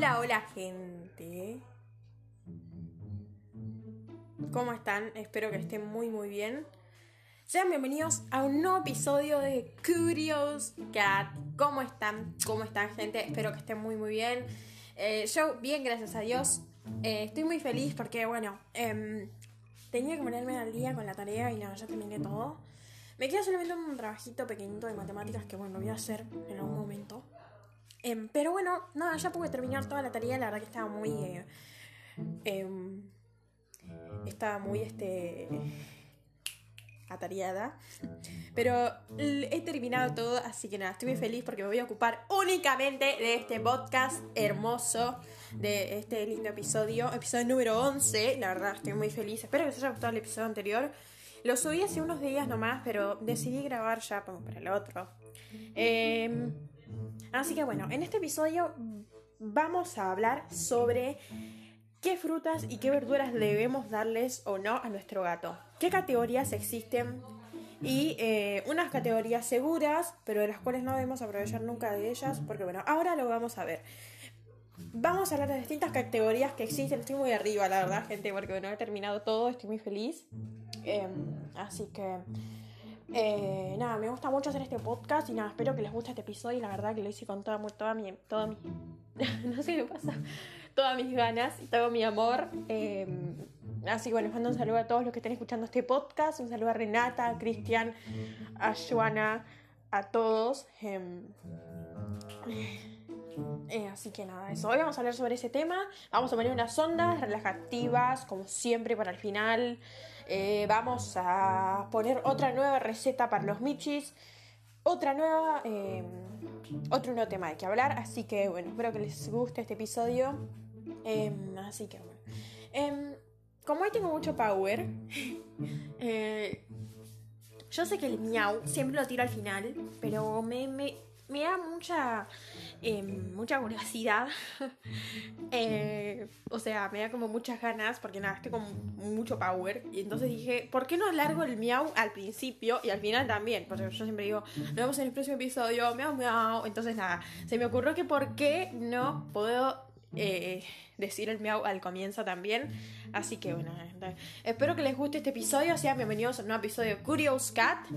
Hola, hola gente. ¿Cómo están? Espero que estén muy muy bien. Sean bienvenidos a un nuevo episodio de Curious Cat. ¿Cómo están? ¿Cómo están gente? Espero que estén muy muy bien. Eh, yo bien, gracias a Dios. Eh, estoy muy feliz porque, bueno, em, tenía que ponerme al día con la tarea y nada, ya terminé todo. Me queda solamente un trabajito pequeñito de matemáticas que, bueno, voy a hacer en algún momento. Em, pero bueno, nada, ya pude terminar toda la tarea. La verdad que estaba muy. Eh, em, estaba muy este. atareada. Pero he terminado todo, así que nada, estoy muy feliz porque me voy a ocupar únicamente de este podcast hermoso, de este lindo episodio, episodio número 11. La verdad, estoy muy feliz. Espero que os haya gustado el episodio anterior. Lo subí hace unos días nomás, pero decidí grabar ya para el otro. Eh, Así que bueno, en este episodio vamos a hablar sobre qué frutas y qué verduras debemos darles o no a nuestro gato. ¿Qué categorías existen? Y eh, unas categorías seguras, pero de las cuales no debemos aprovechar nunca de ellas, porque bueno, ahora lo vamos a ver. Vamos a hablar de distintas categorías que existen. Estoy muy arriba, la verdad, gente, porque bueno, he terminado todo, estoy muy feliz. Em, así que eh, nada, me gusta mucho hacer este podcast y nada, espero que les guste este episodio y la verdad que lo hice con toda, toda mi, toda mi, no sé qué pasa, todas mis ganas y todo mi amor. Em, así que bueno, les mando un saludo a todos los que estén escuchando este podcast, un saludo a Renata, a Cristian, a Joana, a todos. Em, eh, así que nada, eso. Hoy vamos a hablar sobre ese tema. Vamos a poner unas ondas relajativas, como siempre, para el final. Eh, vamos a poner otra nueva receta para los michis. Otra nueva. Eh, otro nuevo tema de que hablar. Así que bueno, espero que les guste este episodio. Em, así que bueno. Em, como hoy tengo mucho power. yo sé que el miau siempre lo tiro al final. Pero me da mucha, em, mucha curiosidad. Eh, o sea, me da como muchas ganas, porque nada, estoy con mucho power. Y entonces dije, ¿por qué no largo el miau al principio y al final también? Porque yo siempre digo, nos vemos en el próximo episodio, miau, miau. Entonces nada, se me ocurrió que por qué no puedo eh, decir el miau al comienzo también. Así que bueno, espero que les guste este episodio. Sean bienvenidos a un nuevo episodio de Curious Cat.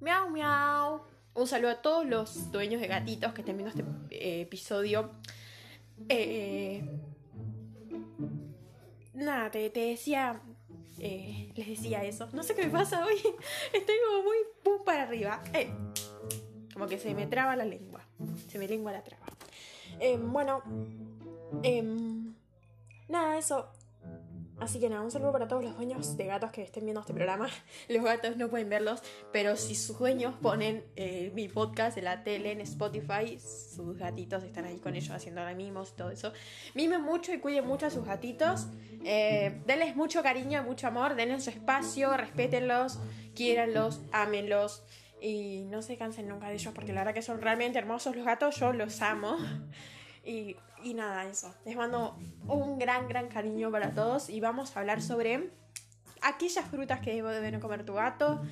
Miau, miau. Un saludo a todos los dueños de gatitos que estén viendo este eh, episodio. Eh, nada, te, decía. Eh, les decía eso. No sé qué me pasa hoy. Estoy como muy pum para arriba. como que se me traba la lengua. Se me lengua la traba. bueno. Em, nada, eso. Así que nada, un saludo para todos los dueños de gatos que estén viendo este programa. Los gatos no pueden verlos, pero si sus dueños ponen eh, mi podcast en la tele, en Spotify, sus gatitos están ahí con ellos haciendo mimos y todo eso. Mimen mucho y cuiden mucho a sus gatitos. Eh, denles mucho cariño, mucho amor, denles su espacio, respétenlos, quiéranlos, ámenlos. Y no se cansen nunca de ellos porque la verdad que son realmente hermosos los gatos, yo los amo. Y, nada, eso. Les mando un gran, gran cariño para todos y vamos a hablar sobre aquellas frutas que debe no comer tu gato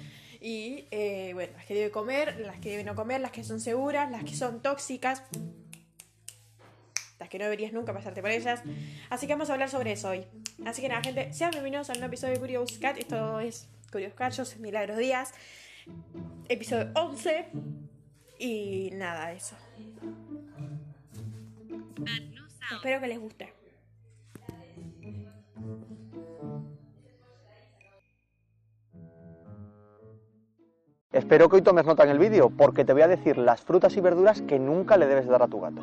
y, eh, bueno, las que debe comer, las que debe no comer, las que son seguras, las que son tóxicas, las que no deberías nunca pasarte por ellas. Así que vamos a hablar sobre eso hoy. Así que nada, gente, sean bienvenidos a un episodio de Curious Cat. Esto es Curious Cat, Milagros Díaz. Episodio 11. Y nada, eso. Espero que les guste. Espero que hoy tomes nota en el vídeo, porque te voy a decir las frutas y verduras que nunca le debes dar a tu gato.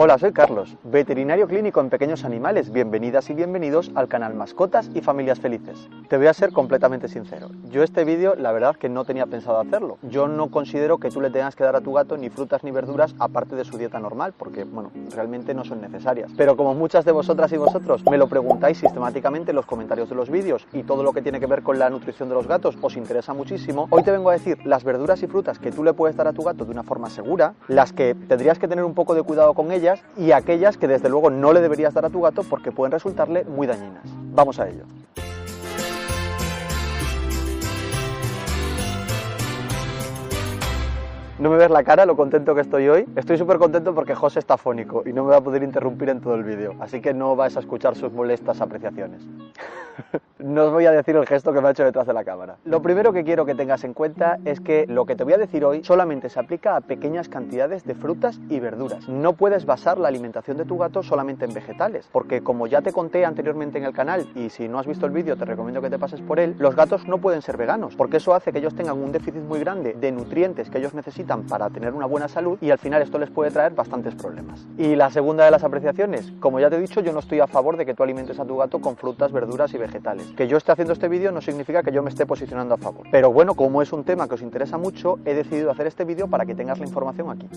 Hola, soy Carlos, veterinario clínico en pequeños animales. Bienvenidas y bienvenidos al canal Mascotas y Familias Felices. Te voy a ser completamente sincero. Yo este vídeo, la verdad que no tenía pensado hacerlo. Yo no considero que tú le tengas que dar a tu gato ni frutas ni verduras aparte de su dieta normal, porque, bueno, realmente no son necesarias. Pero como muchas de vosotras y vosotros me lo preguntáis sistemáticamente en los comentarios de los vídeos y todo lo que tiene que ver con la nutrición de los gatos os interesa muchísimo, hoy te vengo a decir las verduras y frutas que tú le puedes dar a tu gato de una forma segura, las que tendrías que tener un poco de cuidado con ellas y aquellas que desde luego no le deberías dar a tu gato porque pueden resultarle muy dañinas. Vamos a ello. No me ves la cara, lo contento que estoy hoy. Estoy súper contento porque José está fónico y no me va a poder interrumpir en todo el vídeo, así que no vas a escuchar sus molestas apreciaciones no os voy a decir el gesto que me ha hecho detrás de la cámara. Lo primero que quiero que tengas en cuenta es que lo que te voy a decir hoy solamente se aplica a pequeñas cantidades de frutas y verduras. No puedes basar la alimentación de tu gato solamente en vegetales, porque como ya te conté anteriormente en el canal y si no has visto el vídeo te recomiendo que te pases por él, los gatos no pueden ser veganos, porque eso hace que ellos tengan un déficit muy grande de nutrientes que ellos necesitan para tener una buena salud y al final esto les puede traer bastantes problemas. Y la segunda de las apreciaciones, como ya te he dicho, yo no estoy a favor de que tú alimentes a tu gato con frutas, verduras y vegetales. Que yo esté haciendo este vídeo no significa que yo me esté posicionando a favor. Pero bueno, como es un tema que os interesa mucho, he decidido hacer este vídeo para que tengas la información aquí.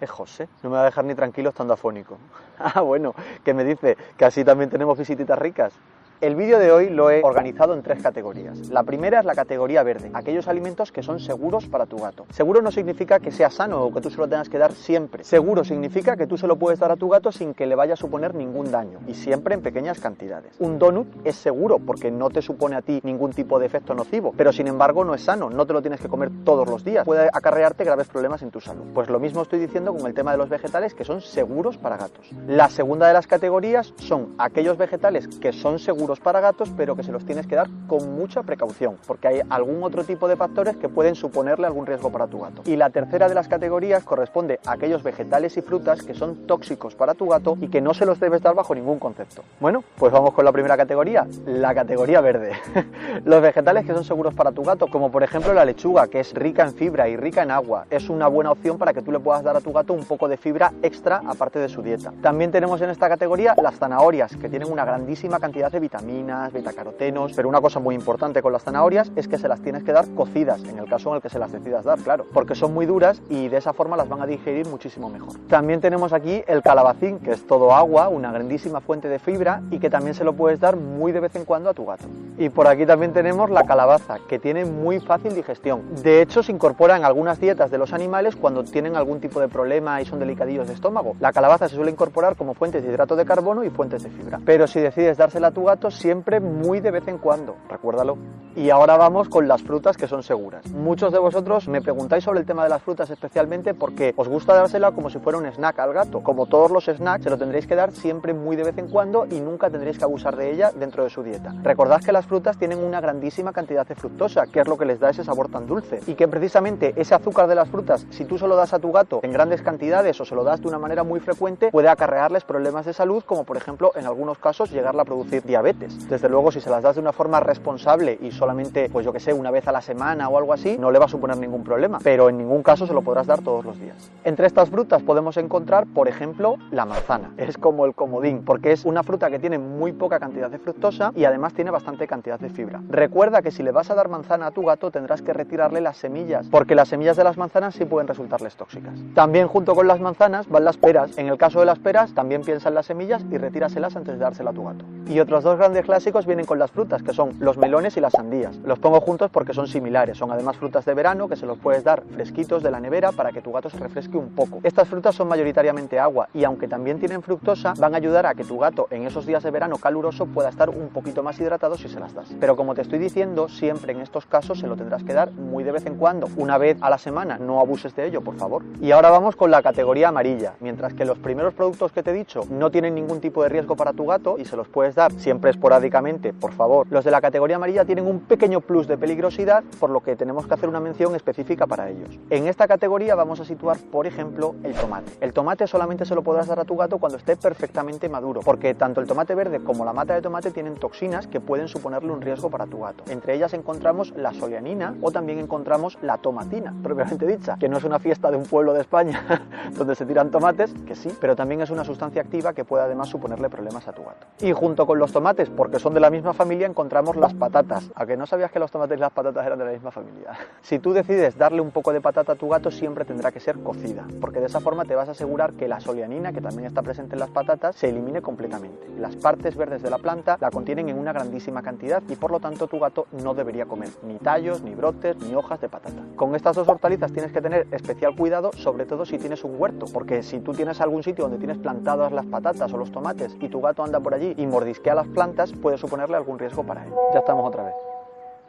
Es José, no me va a dejar ni tranquilo estando afónico. Ah, bueno, que me dice que así también tenemos visititas ricas. El vídeo de hoy lo he organizado en tres categorías. La primera es la categoría verde, aquellos alimentos que son seguros para tu gato. Seguro no significa que sea sano o que tú se lo tengas que dar siempre. Seguro significa que tú se lo puedes dar a tu gato sin que le vaya a suponer ningún daño y siempre en pequeñas cantidades. Un donut es seguro porque no te supone a ti ningún tipo de efecto nocivo, pero sin embargo no es sano, no te lo tienes que comer todos los días. Puede acarrearte graves problemas en tu salud. Pues lo mismo estoy diciendo con el tema de los vegetales que son seguros para gatos. La segunda de las categorías son aquellos vegetales que son seguros para gatos, pero que se los tienes que dar con mucha precaución, porque hay algún otro tipo de factores que pueden suponerle algún riesgo para tu gato. Y la tercera de las categorías corresponde a aquellos vegetales y frutas que son tóxicos para tu gato y que no se los debes dar bajo ningún concepto. Bueno, pues vamos con la primera categoría, la categoría verde. los vegetales que son seguros para tu gato, como por ejemplo la lechuga, que es rica en fibra y rica en agua, es una buena opción para que tú le puedas dar a tu gato un poco de fibra extra aparte de su dieta. También tenemos en esta categoría las zanahorias, que tienen una grandísima cantidad de vitaminas vitaminas, betacarotenos, pero una cosa muy importante con las zanahorias es que se las tienes que dar cocidas, en el caso en el que se las decidas dar, claro, porque son muy duras y de esa forma las van a digerir muchísimo mejor. También tenemos aquí el calabacín, que es todo agua, una grandísima fuente de fibra y que también se lo puedes dar muy de vez en cuando a tu gato. Y por aquí también tenemos la calabaza, que tiene muy fácil digestión. De hecho, se incorpora en algunas dietas de los animales cuando tienen algún tipo de problema y son delicadillos de estómago. La calabaza se suele incorporar como fuentes de hidrato de carbono y fuentes de fibra. Pero si decides dársela a tu gato, siempre muy de vez en cuando, recuérdalo. Y ahora vamos con las frutas que son seguras. Muchos de vosotros me preguntáis sobre el tema de las frutas especialmente porque os gusta dársela como si fuera un snack al gato. Como todos los snacks, se lo tendréis que dar siempre muy de vez en cuando y nunca tendréis que abusar de ella dentro de su dieta. Recordad que las frutas tienen una grandísima cantidad de fructosa, que es lo que les da ese sabor tan dulce. Y que precisamente ese azúcar de las frutas, si tú se lo das a tu gato en grandes cantidades o se lo das de una manera muy frecuente, puede acarrearles problemas de salud, como por ejemplo en algunos casos llegarla a producir diabetes. Desde luego, si se las das de una forma responsable y solamente, pues yo que sé, una vez a la semana o algo así, no le va a suponer ningún problema, pero en ningún caso se lo podrás dar todos los días. Entre estas frutas podemos encontrar, por ejemplo, la manzana. Es como el comodín, porque es una fruta que tiene muy poca cantidad de fructosa y además tiene bastante cantidad de fibra. Recuerda que si le vas a dar manzana a tu gato tendrás que retirarle las semillas, porque las semillas de las manzanas sí pueden resultarles tóxicas. También junto con las manzanas van las peras. En el caso de las peras, también piensa en las semillas y retíraselas antes de dársela a tu gato. Y otros dos grandes clásicos vienen con las frutas, que son los melones y las sandías. Los pongo juntos porque son similares, son además frutas de verano que se los puedes dar fresquitos de la nevera para que tu gato se refresque un poco. Estas frutas son mayoritariamente agua y aunque también tienen fructosa, van a ayudar a que tu gato en esos días de verano caluroso pueda estar un poquito más hidratado si se las das. Pero como te estoy diciendo, siempre en estos casos se lo tendrás que dar muy de vez en cuando, una vez a la semana, no abuses de ello, por favor. Y ahora vamos con la categoría amarilla, mientras que los primeros productos que te he dicho no tienen ningún tipo de riesgo para tu gato y se los puedes dar siempre esporádicamente, por favor. Los de la categoría amarilla tienen un pequeño plus de peligrosidad, por lo que tenemos que hacer una mención específica para ellos. En esta categoría vamos a situar, por ejemplo, el tomate. El tomate solamente se lo podrás dar a tu gato cuando esté perfectamente maduro, porque tanto el tomate verde como la mata de tomate tienen toxinas que pueden suponerle un riesgo para tu gato. Entre ellas encontramos la solianina o también encontramos la tomatina, propiamente dicha, que no es una fiesta de un pueblo de España donde se tiran tomates, que sí, pero también es una sustancia activa que puede además suponerle problemas a tu gato. Y junto con los tomates, porque son de la misma familia, encontramos las patatas. ¿A que no sabías que los tomates y las patatas eran de la misma familia? Si tú decides darle un poco de patata a tu gato, siempre tendrá que ser cocida, porque de esa forma te vas a asegurar que la solianina, que también está presente en las patatas, se elimine completamente. Las partes verdes de la planta la contienen en una grandísima cantidad y por lo tanto tu gato no debería comer ni tallos, ni brotes, ni hojas de patata. Con estas dos hortalizas tienes que tener especial cuidado, sobre todo si tienes un huerto, porque si tú tienes algún sitio donde tienes plantadas las patatas o los tomates y tu gato anda por allí y mordisquea las plantas, puede suponerle algún riesgo para él. Ya estamos otra vez.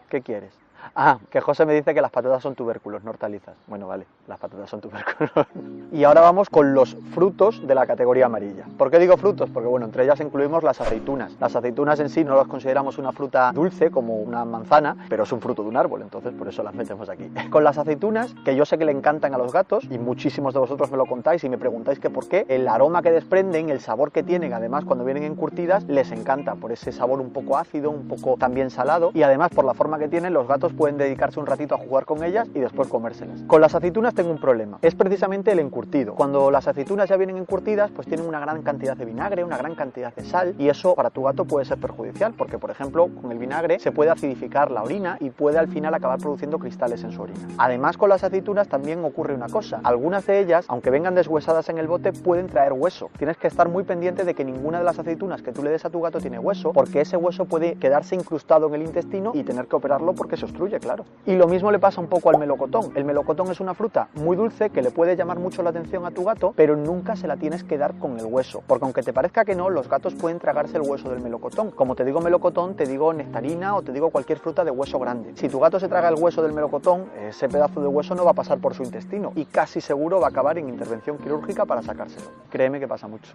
¿Qué quieres? Ah, que José me dice que las patatas son tubérculos, no hortalizas. Bueno, vale, las patatas son tubérculos. y ahora vamos con los frutos de la categoría amarilla. ¿Por qué digo frutos? Porque bueno, entre ellas incluimos las aceitunas. Las aceitunas en sí no las consideramos una fruta dulce como una manzana, pero es un fruto de un árbol, entonces por eso las metemos aquí. Con las aceitunas, que yo sé que le encantan a los gatos y muchísimos de vosotros me lo contáis y me preguntáis que por qué, el aroma que desprenden, el sabor que tienen, además cuando vienen encurtidas, les encanta por ese sabor un poco ácido, un poco también salado y además por la forma que tienen, los gatos pueden dedicarse un ratito a jugar con ellas y después comérselas. Con las aceitunas tengo un problema, es precisamente el encurtido. Cuando las aceitunas ya vienen encurtidas, pues tienen una gran cantidad de vinagre, una gran cantidad de sal y eso para tu gato puede ser perjudicial porque, por ejemplo, con el vinagre se puede acidificar la orina y puede al final acabar produciendo cristales en su orina. Además, con las aceitunas también ocurre una cosa, algunas de ellas, aunque vengan deshuesadas en el bote, pueden traer hueso. Tienes que estar muy pendiente de que ninguna de las aceitunas que tú le des a tu gato tiene hueso, porque ese hueso puede quedarse incrustado en el intestino y tener que operarlo porque se obstruye, claro. Y lo mismo le pasa un poco al melocotón. El melocotón es una fruta muy dulce que le puede llamar mucho la atención a tu gato, pero nunca se la tienes que dar con el hueso, porque aunque te parezca que no, los gatos pueden tragarse el hueso del melocotón. Como te digo melocotón, te digo nectarina o te digo cualquier fruta de hueso grande. Si tu gato se traga el hueso del melocotón, ese pedazo de hueso no va a pasar por su intestino y casi seguro va a acabar en intervención quirúrgica para sacárselo. Créeme que pasa mucho.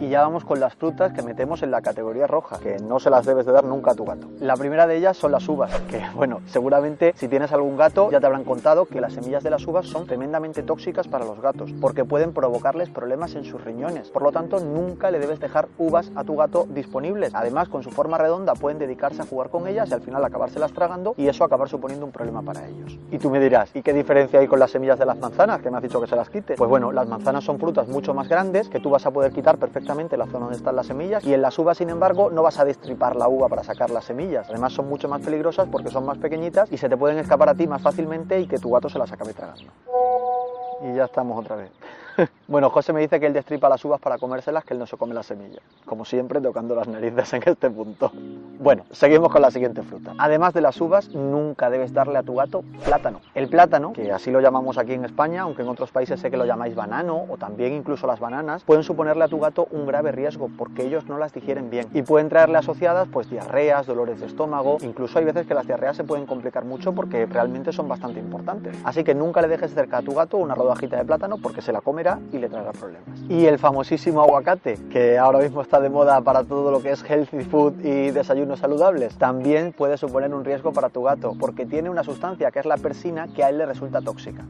Y ya vamos con las frutas que metemos en la categoría roja, que no se las debes de dar nunca a tu gato. La primera de ellas son las uvas, que bueno, seguramente si tienes algún gato ya te habrán contado que las semillas de las uvas son tremendamente tóxicas para los gatos, porque pueden provocarles problemas en sus riñones. Por lo tanto, nunca le debes dejar uvas a tu gato disponibles. Además, con su forma redonda pueden dedicarse a jugar con ellas y al final acabárselas tragando y eso acabar suponiendo un problema para ellos. Y tú me dirás, ¿y qué diferencia hay con las semillas de las manzanas que me has dicho que se las quite? Pues bueno, las manzanas son frutas mucho más grandes que tú vas a poder quitar perfectamente la zona donde están las semillas y en las uvas, sin embargo, no vas a destripar la uva para sacar las semillas. Además, son mucho más peligrosas porque son más pequeñitas y se te pueden escapar a ti más fácilmente y que tu gato se las acabe tragando. Y ya estamos otra vez. Bueno, José me dice que él destripa las uvas para comérselas, que él no se come las semillas. Como siempre, tocando las narices en este punto. Bueno, seguimos con la siguiente fruta. Además de las uvas, nunca debes darle a tu gato plátano. El plátano, que así lo llamamos aquí en España, aunque en otros países sé que lo llamáis banano o también incluso las bananas, pueden suponerle a tu gato un grave riesgo porque ellos no las digieren bien y pueden traerle asociadas pues diarreas, dolores de estómago, incluso hay veces que las diarreas se pueden complicar mucho porque realmente son bastante importantes. Así que nunca le dejes cerca a tu gato una rodajita de plátano porque se la comerá y le traerá problemas. Y el famosísimo aguacate, que ahora mismo está de moda para todo lo que es healthy food y desayunos saludables, también puede suponer un riesgo para tu gato, porque tiene una sustancia que es la persina que a él le resulta tóxica.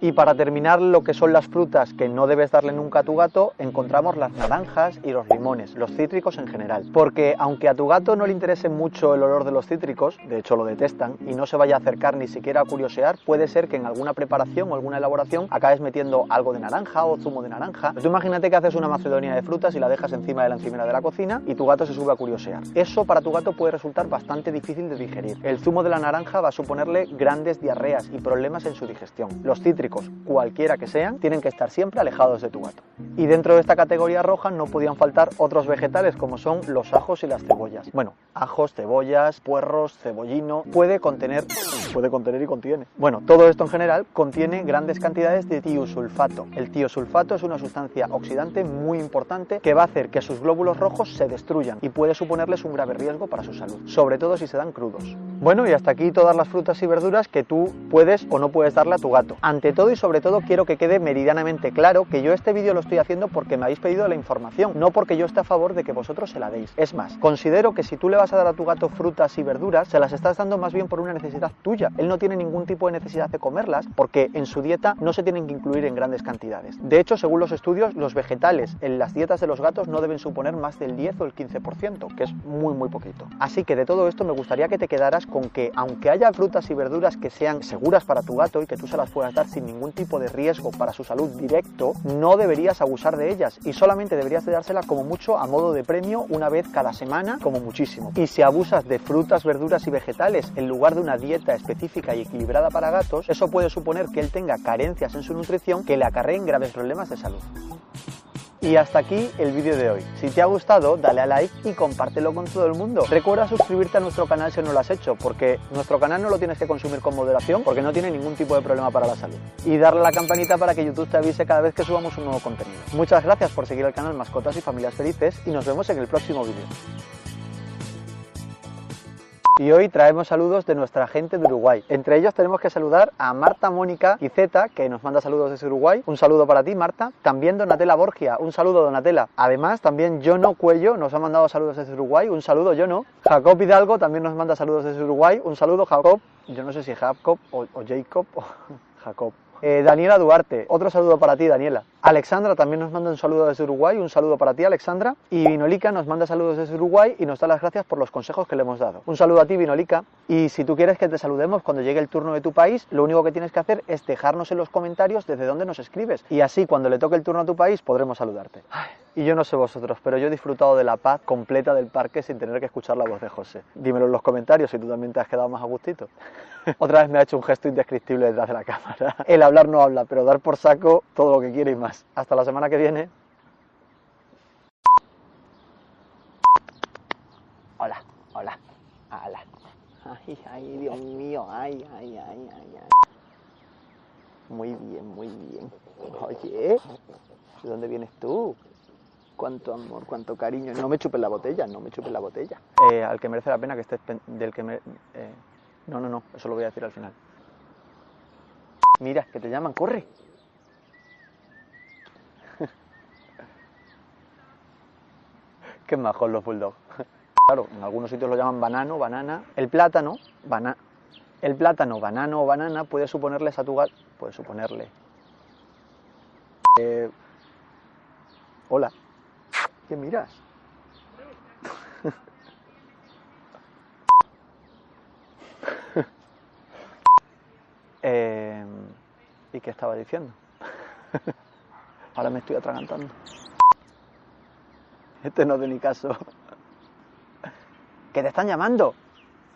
Y para terminar lo que son las frutas que no debes darle nunca a tu gato, encontramos las naranjas y los limones, los cítricos en general. Porque aunque a tu gato no le interese mucho el olor de los cítricos, de hecho lo detestan, y no se vaya a acercar ni siquiera a curiosear, puede ser que en alguna preparación o alguna elaboración acabes metiendo algo de naranja o zumo de naranja. Tú imagínate que haces una macedonia de frutas y la dejas encima de la encimera de la cocina y tu gato se sube a curiosear. Eso para tu gato puede resultar bastante difícil de digerir. El zumo de la naranja va a suponerle grandes diarreas y problemas en su digestión. Los cualquiera que sean, tienen que estar siempre alejados de tu gato. Y dentro de esta categoría roja no podían faltar otros vegetales como son los ajos y las cebollas. Bueno, ajos, cebollas, puerros, cebollino, puede contener, puede contener y contiene. Bueno, todo esto en general contiene grandes cantidades de tiosulfato. El tiosulfato es una sustancia oxidante muy importante que va a hacer que sus glóbulos rojos se destruyan y puede suponerles un grave riesgo para su salud, sobre todo si se dan crudos. Bueno, y hasta aquí todas las frutas y verduras que tú puedes o no puedes darle a tu gato. Ante todo y sobre todo quiero que quede meridianamente claro que yo este vídeo lo estoy haciendo porque me habéis pedido la información, no porque yo esté a favor de que vosotros se la deis. Es más, considero que si tú le vas a dar a tu gato frutas y verduras, se las estás dando más bien por una necesidad tuya. Él no tiene ningún tipo de necesidad de comerlas porque en su dieta no se tienen que incluir en grandes cantidades. De hecho, según los estudios, los vegetales en las dietas de los gatos no deben suponer más del 10 o el 15%, que es muy muy poquito. Así que de todo esto me gustaría que te quedaras con que aunque haya frutas y verduras que sean seguras para tu gato y que tú se las puedas dar sin ningún tipo de riesgo para su salud directo, no deberías abusar de ellas y solamente deberías de dársela como mucho a modo de premio una vez cada semana como muchísimo. Y si abusas de frutas, verduras y vegetales en lugar de una dieta específica y equilibrada para gatos, eso puede suponer que él tenga carencias en su nutrición que le acarreen graves problemas de salud. Y hasta aquí el vídeo de hoy. Si te ha gustado, dale a like y compártelo con todo el mundo. Recuerda suscribirte a nuestro canal si no lo has hecho, porque nuestro canal no lo tienes que consumir con moderación, porque no tiene ningún tipo de problema para la salud. Y darle a la campanita para que YouTube te avise cada vez que subamos un nuevo contenido. Muchas gracias por seguir el canal Mascotas y Familias Felices y nos vemos en el próximo vídeo. Y hoy traemos saludos de nuestra gente de Uruguay. Entre ellos tenemos que saludar a Marta Mónica Quizeta, que nos manda saludos desde Uruguay. Un saludo para ti, Marta. También Donatella Borgia. Un saludo, Donatella. Además, también Jono Cuello nos ha mandado saludos desde Uruguay. Un saludo, Jono. Jacob Hidalgo también nos manda saludos desde Uruguay. Un saludo, Jacob. Yo no sé si Jacob o, o Jacob o Jacob. Eh, Daniela Duarte, otro saludo para ti, Daniela. Alexandra también nos manda un saludo desde Uruguay, un saludo para ti, Alexandra. Y Vinolica nos manda saludos desde Uruguay y nos da las gracias por los consejos que le hemos dado. Un saludo a ti, Vinolica. Y si tú quieres que te saludemos cuando llegue el turno de tu país, lo único que tienes que hacer es dejarnos en los comentarios desde dónde nos escribes. Y así, cuando le toque el turno a tu país, podremos saludarte. Ay, y yo no sé vosotros, pero yo he disfrutado de la paz completa del parque sin tener que escuchar la voz de José. Dímelo en los comentarios si tú también te has quedado más a gustito. Otra vez me ha hecho un gesto indescriptible detrás de la cámara. El hablar no habla, pero dar por saco todo lo que quiere y más. Hasta la semana que viene. Hola, hola, hola. Ay, ay, Dios mío, ay, ay, ay, ay, ay. Muy bien, muy bien. Oye, ¿de dónde vienes tú? Cuánto amor, cuánto cariño. No me chupes la botella, no me chupes la botella. Eh, al que merece la pena que estés del que me... eh, no, no, no, eso lo voy a decir al final. Mira, que te llaman, corre. Qué majos los bulldogs. Claro, en algunos sitios lo llaman banano, banana. El plátano, bana... El plátano, banano o banana puede suponerles a. Puede suponerle. Eh, Hola. ¿Qué miras? Eh, ¿Y qué estaba diciendo? Ahora me estoy atragantando. Este no de mi caso. ¡Que te están llamando!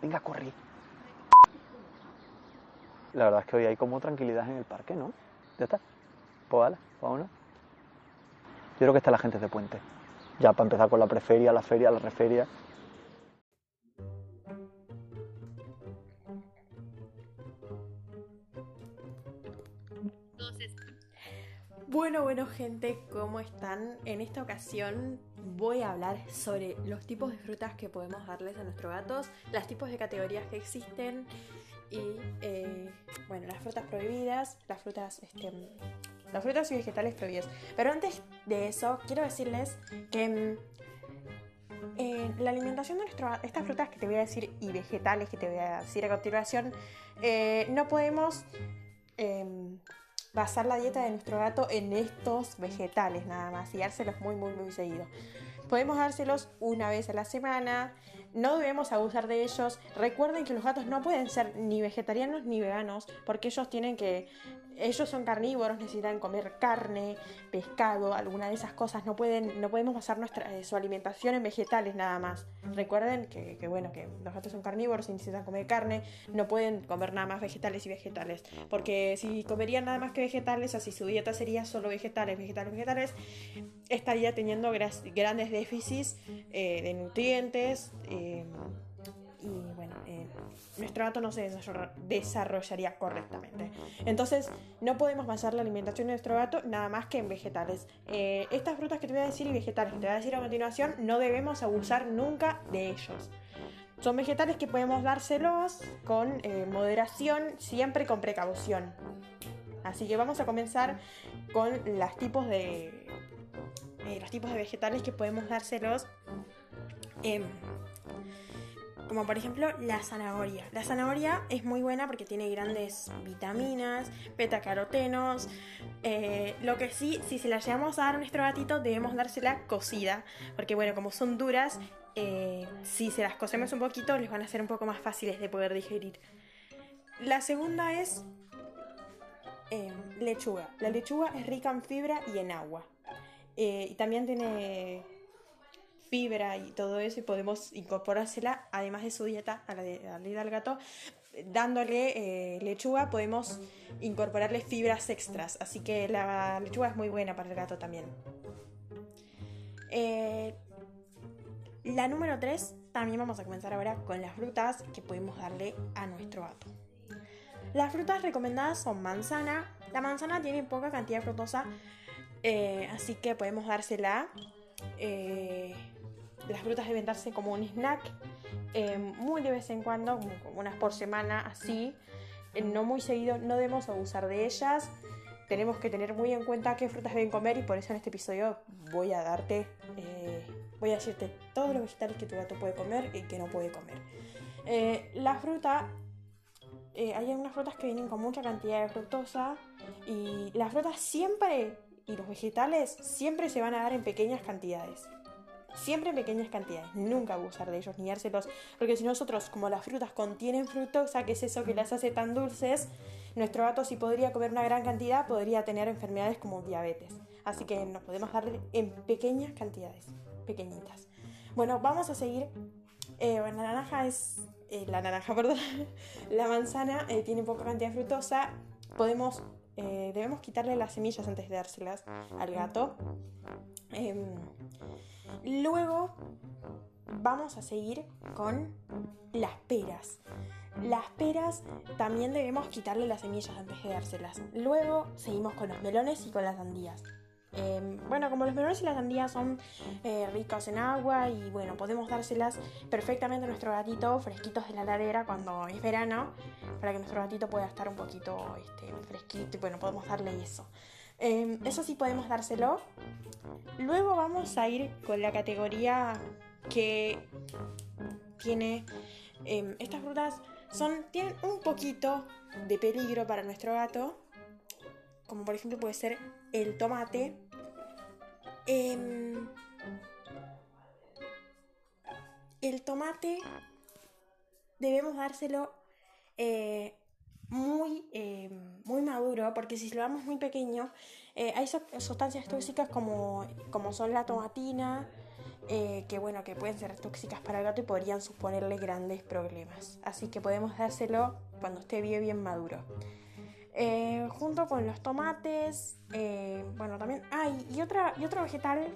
Venga, corre. La verdad es que hoy hay como tranquilidad en el parque, ¿no? ¿Ya está? Pues vale, vámonos. Yo creo que está la gente de puente. Ya para empezar con la preferia, la feria, la referia. Bueno, bueno gente, ¿cómo están? En esta ocasión voy a hablar sobre los tipos de frutas que podemos darles a nuestros gatos, los tipos de categorías que existen y, eh, bueno, las frutas prohibidas, las frutas, este, las frutas y vegetales prohibidas. Pero antes de eso, quiero decirles que eh, la alimentación de nuestro, estas frutas que te voy a decir y vegetales que te voy a decir a continuación, eh, no podemos em, basar la dieta de nuestro gato en estos vegetales nada más y dárselos muy muy muy seguido. Podemos dárselos una vez a la semana, no debemos abusar de ellos. Recuerden que los gatos no pueden ser ni vegetarianos ni veganos porque ellos tienen que ellos son carnívoros, necesitan comer carne, pescado, alguna de esas cosas. No pueden, no podemos basar nuestra, eh, su alimentación en vegetales nada más. Recuerden que, bueno, que los gatos son carnívoros y necesitan comer carne, no pueden comer nada más vegetales y vegetales. Porque si comerían nada más que vegetales, o si su dieta sería solo vegetales, vegetales, vegetales, estaría teniendo grandes déficits eh, de nutrientes. eh, y bueno, eh, nuestro gato no se desarrolla- desarrollaría correctamente. Entonces, no podemos basar la alimentación de nuestro gato nada más que en vegetales. Eh, estas frutas que te voy a decir y vegetales que te voy a decir a continuación, no debemos abusar nunca de ellos. Son vegetales que podemos dárselos con eh, moderación, siempre con precaución. Así que vamos a comenzar con los tipos de, los tipos de vegetales que podemos dárselos. Em, como por ejemplo la zanahoria. La zanahoria es muy buena porque tiene grandes vitaminas, betacarotenos. Eh, lo que sí, si se la llevamos a dar a nuestro gatito, debemos dársela cocida. Porque bueno, como son duras, eh, si se las cocemos un poquito, les van a ser un poco más fáciles de poder digerir. La segunda es eh, lechuga. La lechuga es rica en fibra y en agua. Eh, y también tiene fibra y todo eso y podemos incorporársela además de su dieta a la de, a la dieta del gato dándole eh, lechuga podemos incorporarle fibras extras. Así que la lechuga es muy buena para el gato también. Eh, la número 3 también vamos a comenzar ahora con las frutas que podemos darle a nuestro gato. Las frutas recomendadas son manzana. La manzana tiene poca cantidad fructosa eh, así que podemos dársela eh, las frutas deben darse como un snack eh, muy de vez en cuando, como unas por semana, así, eh, no muy seguido, no debemos abusar de ellas. Tenemos que tener muy en cuenta qué frutas deben comer y por eso en este episodio voy a darte, eh, voy a decirte todos los vegetales que tu gato puede comer y que no puede comer. la fruta, hay algunas frutas que vienen con mucha cantidad de fructosa y las frutas siempre y los vegetales siempre se van a dar en pequeñas cantidades. Siempre en pequeñas cantidades, nunca abusar de ellos ni dárselos, porque si nosotros, como las frutas contienen fructosa, que es eso que las hace tan dulces, nuestro gato si podría comer una gran cantidad podría tener enfermedades como diabetes. Asle que nos podemos dar en pequeñas cantidades, pequeñitas. Bueno, vamos a seguir. Eh, la naranja es. Eh, la naranja, perdón. la manzana eh, tiene poca cantidad de fructosa. Podemos. debemos quitarle las semillas antes de dárselas al gato. Luego vamos a seguir con las peras. Las peras también debemos quitarle las semillas antes de dárselas. Luego seguimos con los melones y con las sandías. Em, bueno, como los melones y las sandías son eh, ricos en agua y bueno, podemos dárselas perfectamente a nuestro gatito fresquitos de la ladera cuando es verano, para que nuestro gatito pueda estar un poquito este, fresquito y bueno, podemos darle eso. Em, eso sí podemos dárselo. Luego vamos a ir con la categoría que tiene... Em, estas frutas son, tienen un poquito de peligro para nuestro gato. Como por ejemplo puede ser el tomate. Em, el tomate debemos dárselo eh, muy, eh, muy maduro, porque si lo damos muy pequeño, eh, hay sustancias tóxicas como, como son la tomatina, eh, que bueno, que pueden ser tóxicas para el gato y podrían suponerle grandes problemas. Así que podemos dárselo cuando esté bien, bien maduro. junto con los tomates, bueno, también hay y, otra, y otro vegetal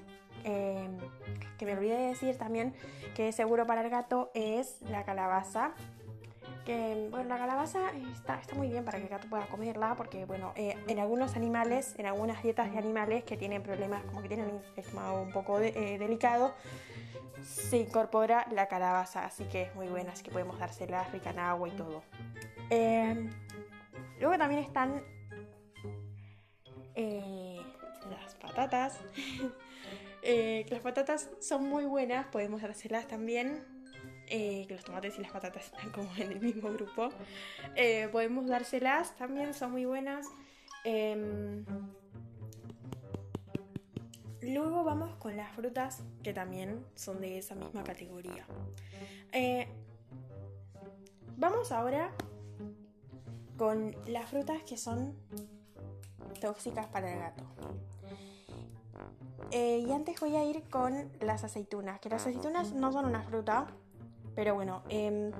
que me olvidé de decir también que es seguro para el gato es la calabaza que bueno, la calabaza está, está muy bien para que el gato pueda comerla, porque bueno, eh, en algunos animales, en algunas dietas de animales que tienen problemas, como que tienen un estómago un poco eh, delicado, se incorpora la calabaza, así que es muy buena, así que podemos dársela rica en agua y todo. Em, luego también están eh, las patatas. las patatas son muy buenas, podemos dárselas también eh, que los tomates y las patatas están como en el mismo grupo. Eh, podemos dárselas, también son muy buenas. Em, luego vamos con las frutas que también son de esa misma categoría. Eh, vamos ahora con las frutas que son tóxicas para el gato. y antes voy a ir con las aceitunas, que las aceitunas no son una fruta, pero bueno, em,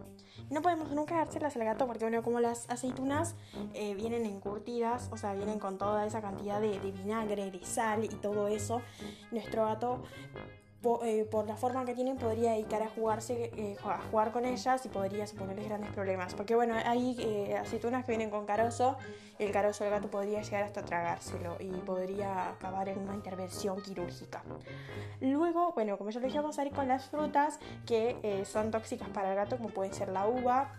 no podemos nunca dárselas al gato porque, bueno, como las aceitunas eh, vienen encurtidas, o sea, vienen con toda esa cantidad de, de vinagre, de sal y todo eso, nuestro gato eh, por la forma que tienen podría dedicar a jugarse eh, a jugar con ellas y podría suponerles grandes problemas. Porque bueno hay eh, aceitunas que vienen con carozo el carozo del gato podría llegar hasta tragárselo y podría acabar en una intervención quirúrgica. Luego bueno como ya lo dije vamos a ir con las frutas que son tóxicas para el gato como pueden ser la uva.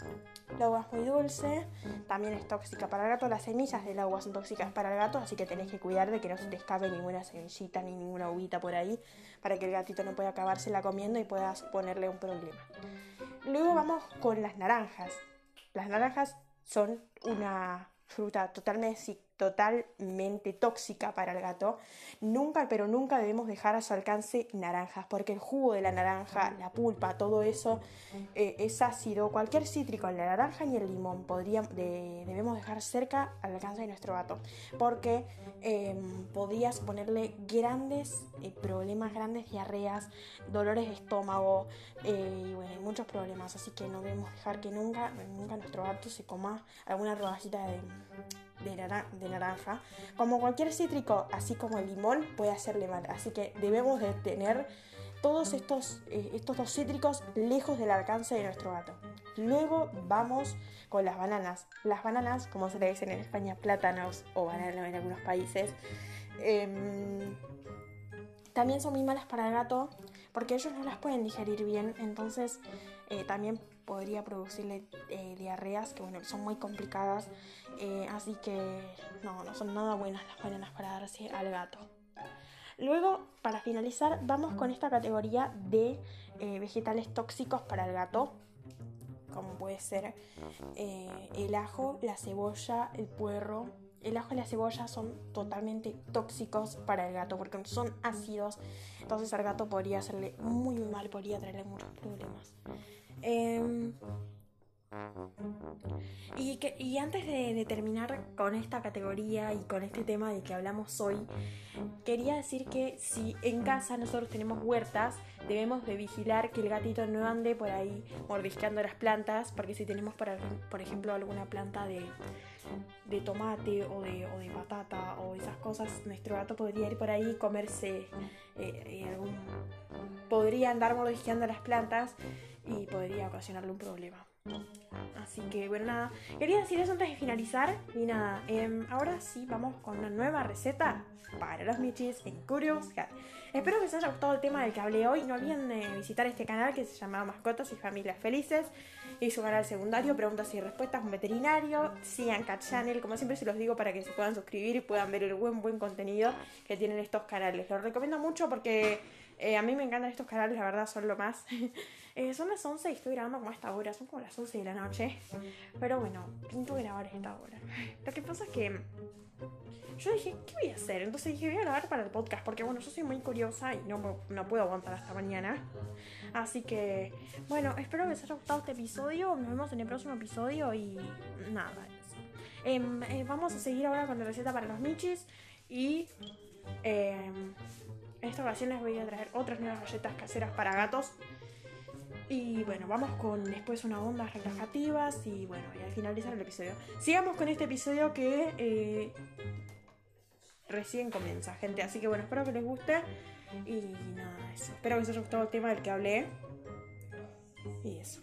La uva es muy dulce, también es tóxica para el gato. Las semillas del agua son tóxicas para el gato, así que tenés que cuidar de que no se te escape ninguna semillita ni ninguna uvita por ahí para que el gatito no pueda acabársela comiendo y puedas ponerle un problema. Luego vamos con las naranjas. Las naranjas son una fruta totalmente totalmente tóxica para el gato. Nunca, pero nunca debemos dejar a su alcance naranjas, porque el jugo de la naranja, la pulpa, todo eso eh, es ácido. Cualquier cítrico, la naranja y el limón, debemos dejar cerca al alcance de nuestro gato, porque eh, podría suponerle grandes problemas, grandes diarreas, dolores de estómago eh, y muchos problemas. Así que no debemos dejar que nunca, nunca nuestro gato se coma alguna rodajita de de, naranja, como cualquier cítrico, así como el limón, puede hacerle mal. Así que debemos de tener todos estos, eh, estos dos cítricos lejos del alcance de nuestro gato. Luego vamos con las bananas. Las bananas, como se le dicen en España, plátanos o bananos en algunos países, em, también son muy malas para el gato porque ellos no las pueden digerir bien, entonces eh, también podría producirle eh, diarreas que bueno, son muy complicadas, eh, así que no, no son nada buenas las bananas para darse al gato. Luego, para finalizar, vamos con esta categoría de vegetales tóxicos para el gato, como puede ser el ajo, la cebolla, el puerro, el ajo y la cebolla son totalmente tóxicos para el gato porque son ácidos. Entonces al gato podría hacerle muy mal, podría traerle muchos problemas. Em, y, antes de, terminar con esta categoría y con este tema de que hablamos hoy, quería decir que si en casa nosotros tenemos huertas, debemos de vigilar que el gatito no ande por ahí mordisqueando las plantas, porque si tenemos por ejemplo alguna planta de, de tomate o de, o de, patata o esas cosas, nuestro gato podría ir por ahí y comerse eh, eh, algún... podría andar mordisqueando las plantas y podría ocasionarle un problema. Así que bueno, nada, quería decir eso antes de finalizar. Y nada, em, ahora sí vamos con una nueva receta para los michis en Curious Cat. Espero que les haya gustado el tema del que hablé hoy. No olviden de visitar este canal que se llama Mascotas y Familias Felices y su canal secundario, Preguntas y Respuestas, un veterinario. Sigan Cat Channel, como siempre se los digo, para que se puedan suscribir y puedan ver el buen, buen contenido que tienen estos canales. Los recomiendo mucho porque eh, a mí me encantan estos canales, la verdad, son lo más. Eh, son las 11 y estoy grabando como a esta hora, son como las 11 de la noche. Pero bueno, pinto grabar esta hora. Lo que pasa es que yo dije, ¿qué voy a hacer? Entonces dije, voy a grabar para el podcast, porque bueno, yo soy muy curiosa y no, no puedo aguantar hasta mañana. Así que, bueno, espero que les haya gustado este episodio. Nos vemos en el próximo episodio y nada. Em, eh, vamos a seguir ahora con la receta para los michis y... Em, en esta ocasión les voy a traer otras nuevas galletas caseras para gatos. Y bueno, vamos con después unas ondas relajativas y bueno, y al finalizar el episodio. Sigamos con este episodio que eh, recién comienza, gente. Así que bueno, espero que les guste. Y nada, eso. Espero que les haya gustado el tema del que hablé. Y eso.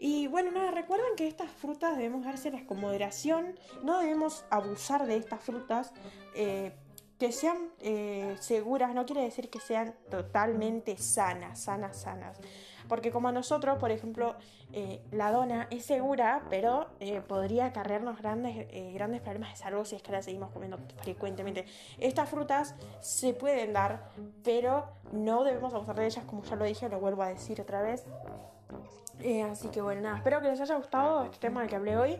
Y bueno, nada, recuerden que estas frutas debemos dárselas con moderación, no debemos abusar de estas frutas. Eh, que sean eh, seguras no quiere decir que sean totalmente sanas, sanas, sanas. Porque como nosotros, por ejemplo, eh, la dona es segura, pero podría acarrearnos grandes, grandes problemas de salud si es que la seguimos comiendo frecuentemente. Estas frutas se pueden dar, pero no debemos abusar de ellas, como ya lo dije, lo vuelvo a decir otra vez. Eh, así que bueno, nada, espero que les haya gustado este tema del que hablé hoy.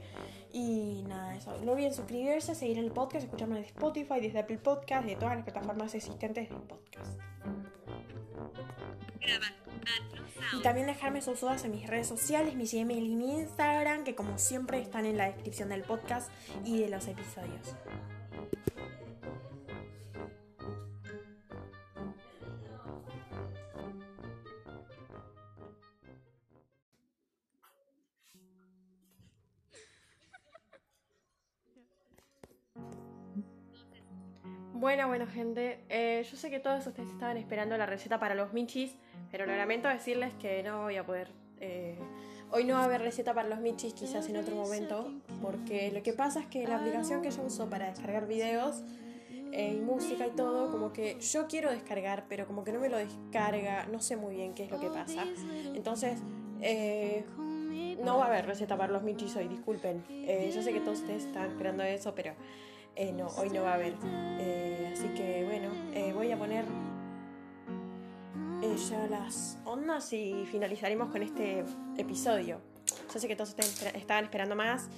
Y nada, eso. No olviden suscribirse, seguir el podcast, escucharme desde Spotify, desde Apple Podcast, de todas las plataformas existentes de podcast. Y también dejarme sus dudas en mis redes sociales, mi email y mi Instagram, que como siempre están en la descripción del podcast y de los episodios. Bueno, bueno, gente. Eh, yo sé que todos ustedes estaban esperando la receta para los michis, pero lo lamento decirles que no voy a poder. Eh, hoy no va a haber receta para los michis, quizás en otro momento, porque lo que pasa es que la aplicación que yo uso para descargar videos eh, y música y todo, como que yo quiero descargar, pero como que no me lo descarga, no sé muy bien qué es lo que pasa. Entonces, no va a haber receta para los michis hoy, disculpen. yo sé que todos ustedes están esperando eso, pero eh, no, hoy no va a haber. Eh, así que bueno, eh, voy a poner ya las ondas y finalizaremos con este episodio. Yo sé que todos estaban esperando más,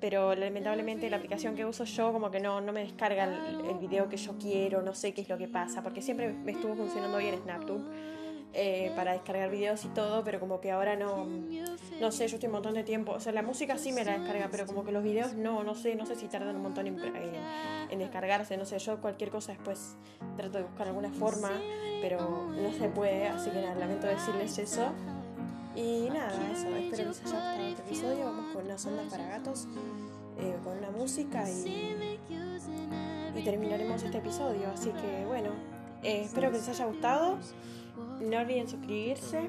pero lamentablemente la aplicación que uso yo como que no, no me descarga el, el video que yo quiero, no sé qué es lo que pasa, porque siempre me estuvo funcionando bien SnapTube eh, para descargar videos y todo, pero como que ahora no, no sé, yo estoy un montón de tiempo, o sea, la música sí me la descarga, pero como que los videos no, no sé, no sé si tardan un montón en, en, descargarse, no sé, yo cualquier cosa después trato de buscar alguna forma, pero no se puede, así que nada, lamento decirles eso. Y nada, eso, espero que les haya gustado este episodio, vamos con unas ondas para gatos, eh, con una música y, y terminaremos este episodio, así que bueno, eh, espero que les haya gustado. No olviden suscribirse,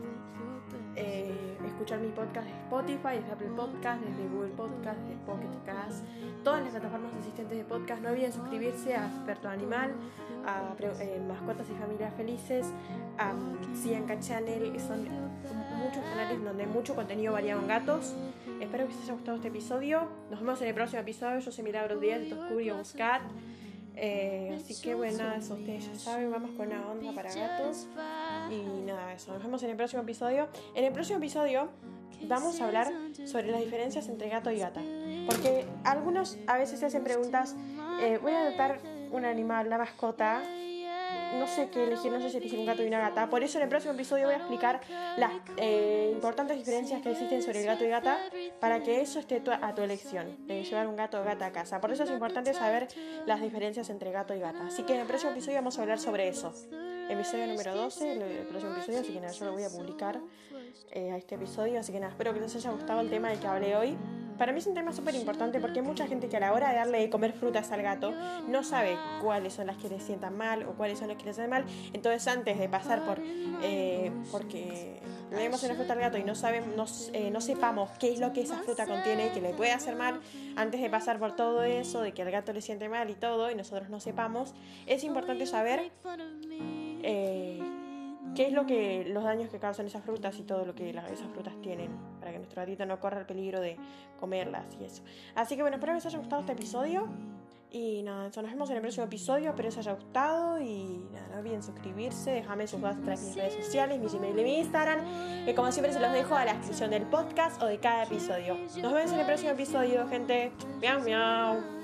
eh, escuchar mi podcast de Spotify, desde Apple Podcast, desde Google Podcast, desde Pocket Cast, todas las plataformas asistentes de podcast. No olviden suscribirse a Experto Animal, a eh, Mascotas y Familias Felices, a Cianca Channel, son muchos canales donde hay mucho contenido variado en gatos. Espero que les haya gustado este episodio. Nos vemos en el próximo episodio. Yo soy Milagros Díaz, esto es Curio Buscat. Eh, así que eso ustedes ya saben, vamos con una onda para gatos. Y nada, eso, nos vemos en el próximo episodio. En el próximo episodio vamos a hablar sobre las diferencias entre gato y gata. Porque algunos a veces se hacen preguntas, eh, voy a adoptar un animal, la mascota, no sé qué elegir, no sé si elegir un gato y una gata. Por eso en el próximo episodio voy a explicar las eh, importantes diferencias que existen sobre el gato y gata para que eso esté a tu elección, de llevar un gato o gata a casa. Por eso es importante saber las diferencias entre gato y gata. Así que en el próximo episodio vamos a hablar sobre eso. Episodio número 12, el, próximo episodio, así que nada, yo lo voy a publicar eh, a este episodio. Así que nada, espero que les haya gustado el tema del que hablé hoy. Para mí es un tema súper importante porque hay mucha gente que a la hora de darle de comer frutas al gato no sabe cuáles son las que le sientan mal o cuáles son las que le hacen mal. Entonces antes de pasar por... Eh, porque le demos una fruta al gato y no, sabemos, eh, no sepamos qué es lo que esa fruta contiene y que le puede hacer mal, antes de pasar por todo eso, de que al gato le siente mal y todo, y nosotros no sepamos, es importante saber... Eh, qué es lo que los daños que causan esas frutas y todo lo que esas frutas tienen para que nuestro gatito no corra el peligro de comerlas y eso. Así que bueno, espero que les haya gustado este episodio. Y nada, nos vemos en el próximo episodio. Espero que les haya gustado. Y nada, no olviden suscribirse. Déjame sus datos mis redes sociales, mi email y mi Instagram. Que como siempre se los dejo a la descripción del podcast o de cada episodio. Nos vemos en el próximo episodio, gente. Miau, miau.